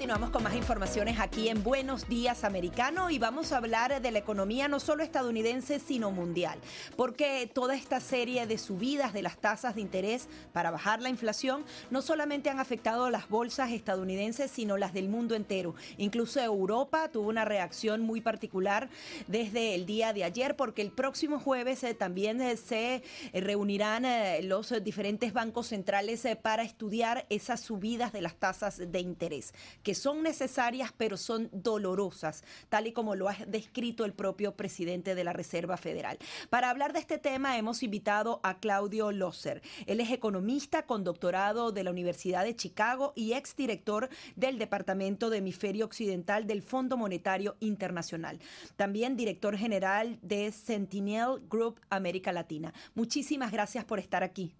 Continuamos con más informaciones aquí en Buenos Días Americano y vamos a hablar de la economía no solo estadounidense sino mundial, porque toda esta serie de subidas de las tasas de interés para bajar la inflación no solamente han afectado las bolsas estadounidenses sino las del mundo entero. Incluso Europa tuvo una reacción muy particular desde el día de ayer porque el próximo jueves eh, también eh, se eh, reunirán los diferentes bancos centrales para estudiar esas subidas de las tasas de interés que son necesarias pero son dolorosas, tal y como lo ha descrito el propio presidente de la Reserva Federal. Para hablar de este tema hemos invitado a Claudio Loser. Él es economista con doctorado de la Universidad de Chicago y exdirector del Departamento de Hemisferio Occidental del Fondo Monetario Internacional. También director general de Sentinel Group América Latina. Muchísimas gracias por estar aquí.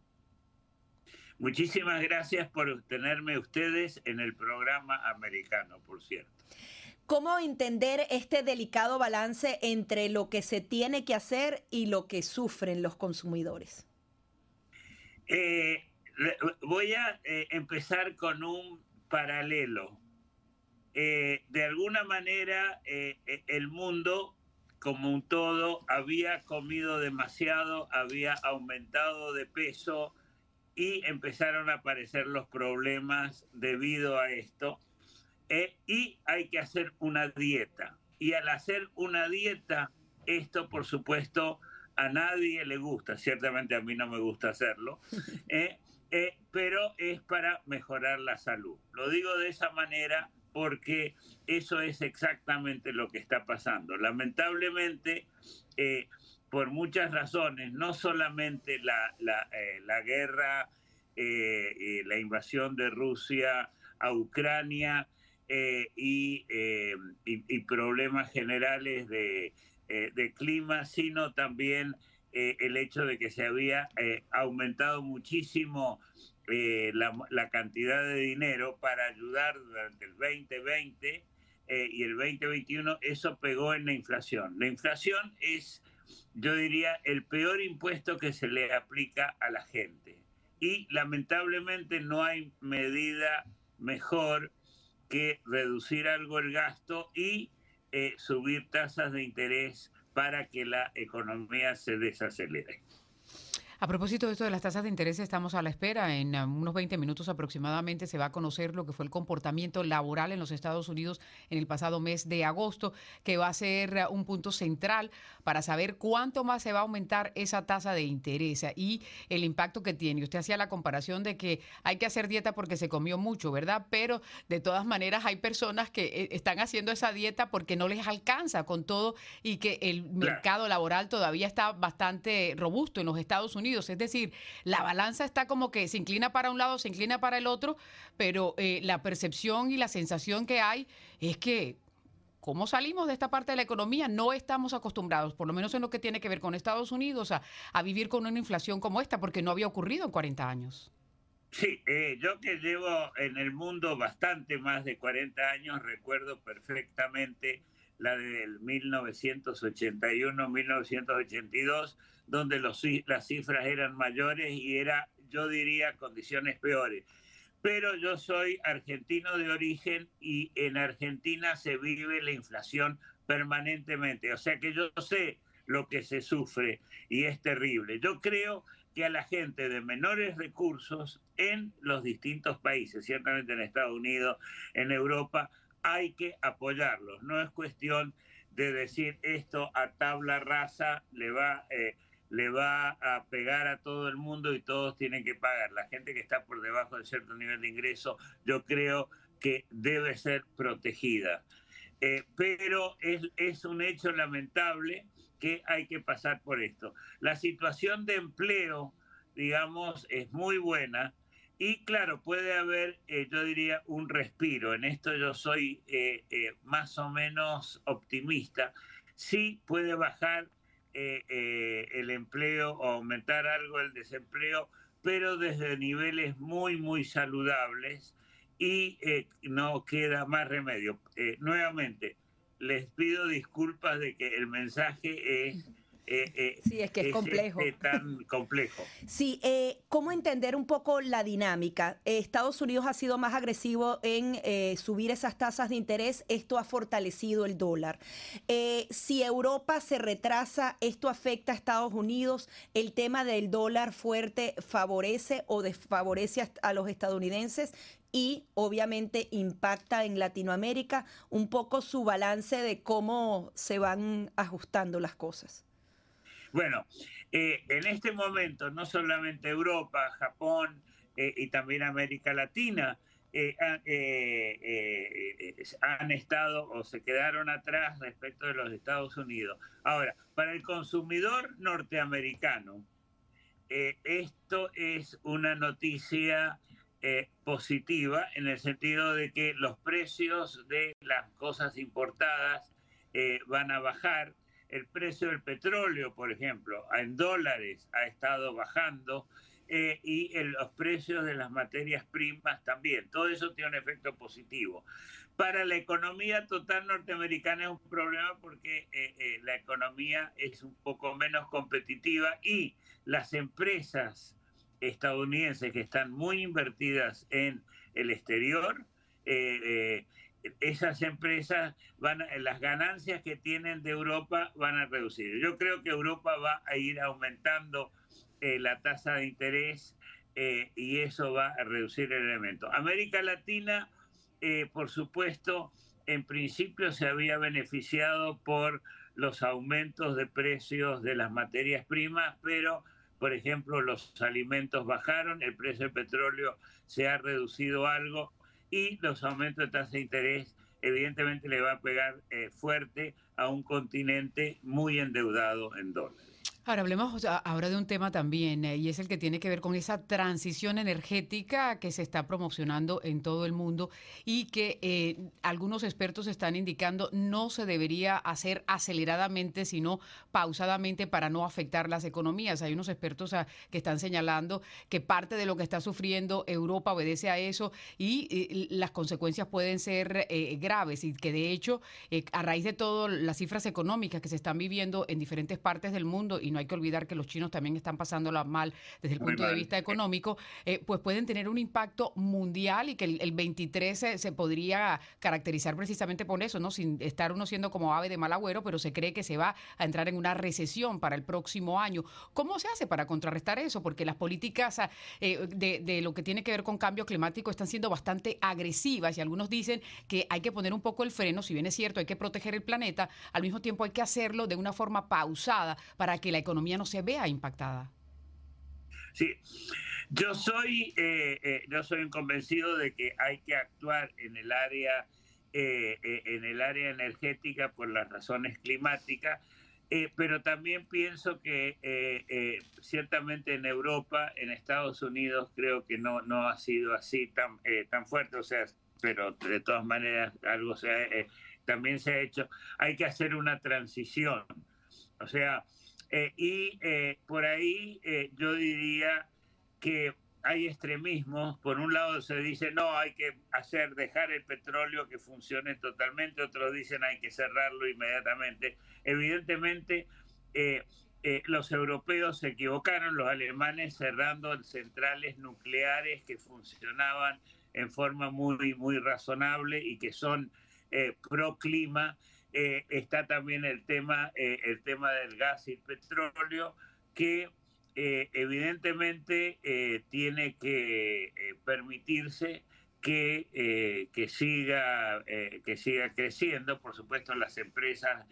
Muchísimas gracias por tenerme ustedes en el programa americano, por cierto. ¿Cómo entender este delicado balance entre lo que se tiene que hacer y lo que sufren los consumidores? Eh, voy a eh, empezar con un paralelo. Eh, de alguna manera, el mundo como un todo había comido demasiado, había aumentado de peso, y empezaron a aparecer los problemas debido a esto. Eh, y hay que hacer una dieta. Y al hacer una dieta, esto por supuesto a nadie le gusta, ciertamente a mí no me gusta hacerlo, eh, eh, pero es para mejorar la salud. Lo digo de esa manera porque eso es exactamente lo que está pasando. Lamentablemente, por muchas razones, no solamente la, la, eh, guerra, eh, la invasión de Rusia a Ucrania eh, y, y, problemas generales de, de, clima, sino también el hecho de que se había aumentado muchísimo la, la, cantidad de dinero para ayudar durante el 2020 y el 2021, eso pegó en la inflación. La inflación es yo diría, el peor impuesto que se le aplica a la gente. Y lamentablemente no hay medida mejor que reducir algo el gasto y eh, subir tasas de interés para que la economía se desacelere. A propósito de esto de las tasas de interés, estamos a la espera. En um, unos 20 minutos aproximadamente se va a conocer lo que fue el comportamiento laboral en los Estados Unidos en el pasado mes de agosto, que va a ser uh, un punto central para saber cuánto más se va a aumentar esa tasa de interés y el impacto que tiene. Usted hacía la comparación de que hay que hacer dieta porque se comió mucho, ¿verdad? Pero de todas maneras hay personas que eh, están haciendo esa dieta porque no les alcanza con todo y que el mercado laboral todavía está bastante robusto en los Estados Unidos es decir, la balanza está como que se inclina para un lado, se inclina para el otro, pero eh, la percepción y la sensación que hay es que ¿Cómo salimos de esta parte de la economía? No estamos acostumbrados, por lo menos en lo que tiene que ver con Estados Unidos, a, vivir con una inflación como esta, porque no había ocurrido en 40 años. Sí, eh, yo que llevo en el mundo bastante más de 40 años, recuerdo perfectamente la del 1981-1982, donde los, las cifras eran mayores y era, yo diría, condiciones peores. Pero yo soy argentino de origen y en Argentina se vive la inflación permanentemente. O sea que yo sé lo que se sufre y es terrible. Yo creo que a la gente de menores recursos en los distintos países, ciertamente en Estados Unidos, en Europa, hay que apoyarlos. No es cuestión de decir esto a tabla rasa le va... Eh, le va a pegar a todo el mundo y todos tienen que pagar. La gente que está por debajo de cierto nivel de ingreso, yo creo que debe ser protegida. Eh, pero es, es un hecho lamentable que hay que pasar por esto. La situación de empleo, digamos, es muy buena y claro, puede haber, eh, yo diría, un respiro. En esto yo soy eh, más o menos optimista. Sí puede bajar eh, eh, el empleo o aumentar algo el desempleo, pero desde niveles muy, muy saludables y no queda más remedio. nuevamente, les pido disculpas de que el mensaje es eh, eh, sí, es que es, complejo. Es, tan complejo. Sí, eh, ¿cómo entender un poco la dinámica? Estados Unidos ha sido más agresivo en subir esas tasas de interés, esto ha fortalecido el dólar. si Europa se retrasa, esto afecta a Estados Unidos, el tema del dólar fuerte favorece o desfavorece a los estadounidenses y obviamente impacta en Latinoamérica un poco su balance de cómo se van ajustando las cosas. Bueno, eh, en este momento no solamente Europa, Japón eh, y también América Latina eh, han estado o se quedaron atrás respecto de los Estados Unidos. Ahora, para el consumidor norteamericano, esto es una noticia positiva en el sentido de que los precios de las cosas importadas van a bajar el precio del petróleo, por ejemplo, en dólares ha estado bajando eh, y los precios de las materias primas también. Todo eso tiene un efecto positivo. Para la economía total norteamericana es un problema porque eh, eh, la economía es un poco menos competitiva y las empresas estadounidenses que están muy invertidas en el exterior, esas empresas van las ganancias que tienen de Europa van a reducir. Yo creo que Europa va a ir aumentando eh, la tasa de interés eh, y eso va a reducir el elemento. América Latina, eh, por supuesto, en principio se había beneficiado por los aumentos de precios de las materias primas, pero por ejemplo, los alimentos bajaron, el precio del petróleo se ha reducido algo y los aumentos de tasa de interés evidentemente le va a pegar eh, fuerte a un continente muy endeudado en dólares. Ahora hablemos ahora de un tema también, eh, y es el que tiene que ver con esa transición energética que se está promocionando en todo el mundo y que eh, algunos expertos están indicando no se debería hacer aceleradamente, sino pausadamente para no afectar las economías. Hay unos expertos ah, que están señalando que parte de lo que está sufriendo Europa obedece a eso y, las consecuencias pueden ser eh, graves y que de hecho, a raíz de todo las cifras económicas que se están viviendo en diferentes partes del mundo y no hay que olvidar que los chinos también están pasándola mal desde el punto de vista económico, eh, pues pueden tener un impacto mundial y que el, 23 se, podría caracterizar precisamente por eso, ¿no? Sin estar uno siendo como ave de mal agüero, pero se cree que se va a entrar en una recesión para el próximo año. ¿Cómo se hace para contrarrestar eso? Porque las políticas ah, eh, de, de lo que tiene que ver con cambio climático están siendo bastante agresivas y algunos dicen que hay que poner un poco el freno, si bien es cierto, hay que proteger el planeta, al mismo tiempo hay que hacerlo de una forma pausada para que la economía no se vea impactada. Sí, yo soy, eh, eh, yo soy convencido de que hay que actuar en el área, eh, en el área energética por las razones climáticas, pero también pienso que ciertamente en Europa, en Estados Unidos, creo que no, no ha sido así tan, tan fuerte, o sea, pero de todas maneras algo se también se ha hecho. Hay que hacer una transición, o sea, eh, y eh, por ahí eh, yo diría que hay extremismos. Por un lado se dice, no, hay que hacer, dejar el petróleo que funcione totalmente. Otros dicen, hay que cerrarlo inmediatamente. Evidentemente, los europeos se equivocaron, los alemanes cerrando centrales nucleares que funcionaban en forma muy, muy razonable y que son pro clima. Eh, está también el tema, eh, el tema del gas y el petróleo, que eh, evidentemente tiene que permitirse que, que, siga, que siga creciendo. Por supuesto, las empresas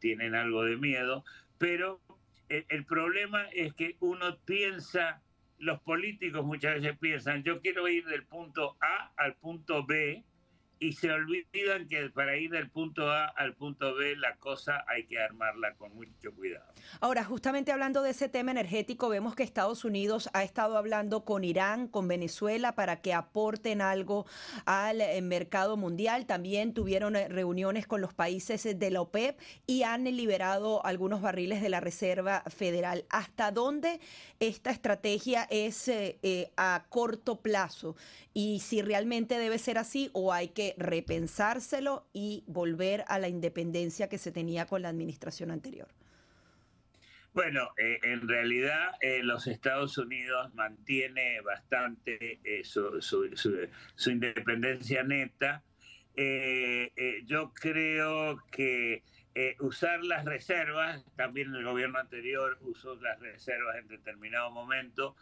tienen algo de miedo, pero el problema es que uno piensa, los políticos muchas veces piensan, yo quiero ir del punto A al punto B, y se olvidan que para ir del punto A al punto B la cosa hay que armarla con mucho cuidado. Ahora, justamente hablando de ese tema energético, vemos que Estados Unidos ha estado hablando con Irán, con Venezuela, para que aporten algo al eh, mercado mundial. También tuvieron eh, reuniones con los países de la OPEP y han liberado algunos barriles de la Reserva Federal. ¿Hasta dónde esta estrategia es eh, a corto plazo? Y si realmente debe ser así o hay que repensárselo y volver a la independencia que se tenía con la administración anterior. Bueno, eh, en realidad eh, los Estados Unidos mantiene bastante eh, su, independencia neta. yo creo que usar las reservas, también el gobierno anterior usó las reservas en determinado momento,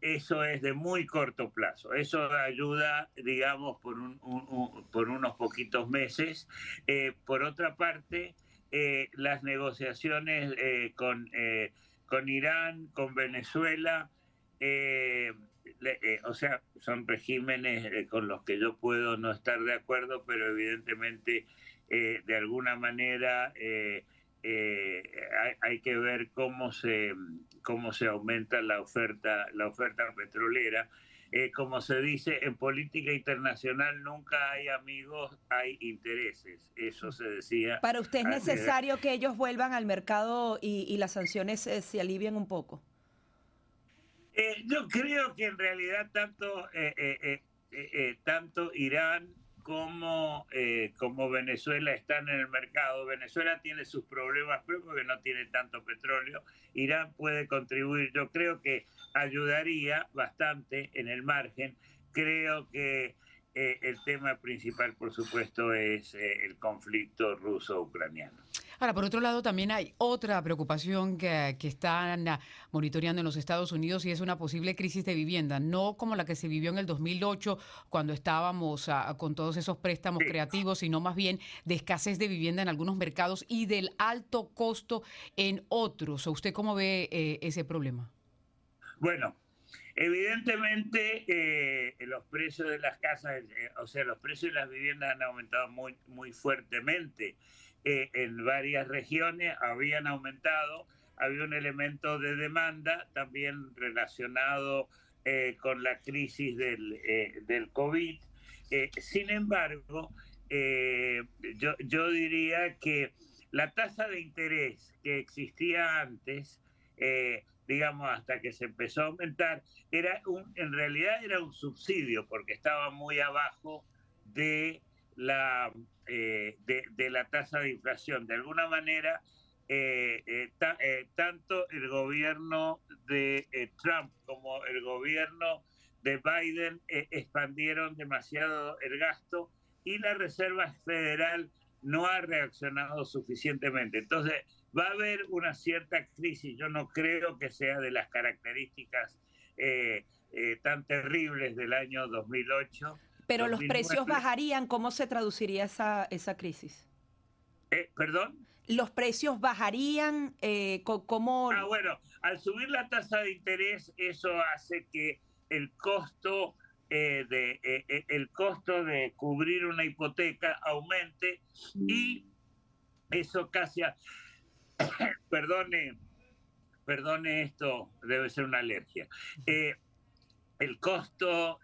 eso es de muy corto plazo. Eso ayuda, digamos, por, por unos poquitos meses. por otra parte, eh, las negociaciones eh, con, eh, con Irán, con Venezuela, o sea, son regímenes con los que yo puedo no estar de acuerdo, pero evidentemente de alguna manera hay, hay, que ver cómo se, cómo se aumenta la oferta, la oferta petrolera. Eh, como se dice, en política internacional nunca hay amigos, hay intereses. Eso se decía. ¿Para usted es necesario que ellos vuelvan al mercado y, las sanciones eh, se alivien un poco? Eh, yo creo que en realidad tanto, tanto Irán como, como Venezuela están en el mercado. Venezuela tiene sus problemas porque no tiene tanto petróleo. Irán puede contribuir. Yo creo que ayudaría bastante en el margen. Creo que eh, el tema principal, por supuesto, es eh, el conflicto ruso-ucraniano. Ahora, por otro lado, también hay otra preocupación que, que, están ah, monitoreando en los Estados Unidos y es una posible crisis de vivienda, no como la que se vivió en el 2008 cuando estábamos ah, con todos esos préstamos creativos, sino más bien de escasez de vivienda en algunos mercados y del alto costo en otros. ¿Usted cómo ve eh, ese problema? Bueno, evidentemente eh, los precios de las casas, eh, o sea, los precios de las viviendas han aumentado muy, muy fuertemente. Eh, en varias regiones habían aumentado, había un elemento de demanda también relacionado con la crisis del, del COVID. sin embargo, yo, yo diría que la tasa de interés que existía antes, digamos, hasta que se empezó a aumentar, era en realidad era un subsidio porque estaba muy abajo de la, eh, de, la tasa de inflación. De alguna manera, eh, eh, tanto el gobierno de Trump como el gobierno de Biden expandieron demasiado el gasto y la Reserva Federal no ha reaccionado suficientemente. Entonces, va a haber una cierta crisis. Yo no creo que sea de las características tan terribles del año 2008. Pero los precios bajarían, ¿cómo se traduciría esa, esa crisis? Eh, ¿Perdón? Los precios bajarían, ¿cómo...? Ah, bueno, al subir la tasa de interés, eso hace que el costo de el costo de cubrir una hipoteca aumente y eso casi perdone, perdone esto, debe ser una alergia. Eh, el costo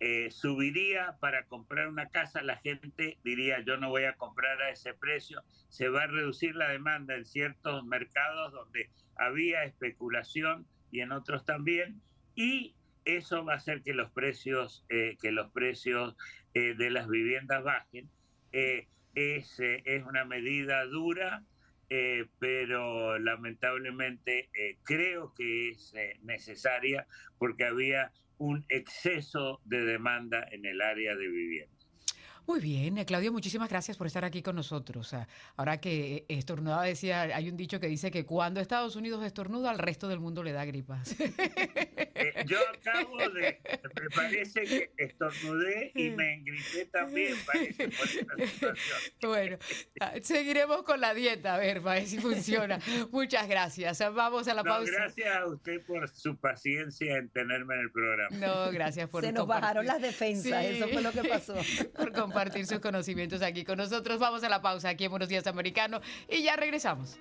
eh, eh, subiría para comprar una casa, la gente diría yo no voy a comprar a ese precio, se va a reducir la demanda en ciertos mercados donde había especulación y en otros también, y eso va a hacer que los precios, que los precios de las viviendas bajen. es, es una medida dura, eh, pero lamentablemente eh, creo que es eh, necesaria porque había un exceso de demanda en el área de vivienda. Muy bien, Claudio, muchísimas gracias por estar aquí con nosotros. Ahora que estornudaba, decía, hay un dicho que dice que cuando Estados Unidos estornuda, al resto del mundo le da gripas. Eh, yo acabo de, me parece que estornudé y me engripé también, parece, por esta situación. Bueno, ah, seguiremos con la dieta, a ver, para ver si funciona. Muchas gracias. Vamos a la No, pausa. gracias a usted por su paciencia en tenerme en el programa. No, gracias por Se nos compartir. bajaron las defensas, Sí. eso fue lo que pasó. por compartir sus conocimientos aquí con nosotros. Vamos a la pausa aquí en Buenos Días Americano y ya regresamos.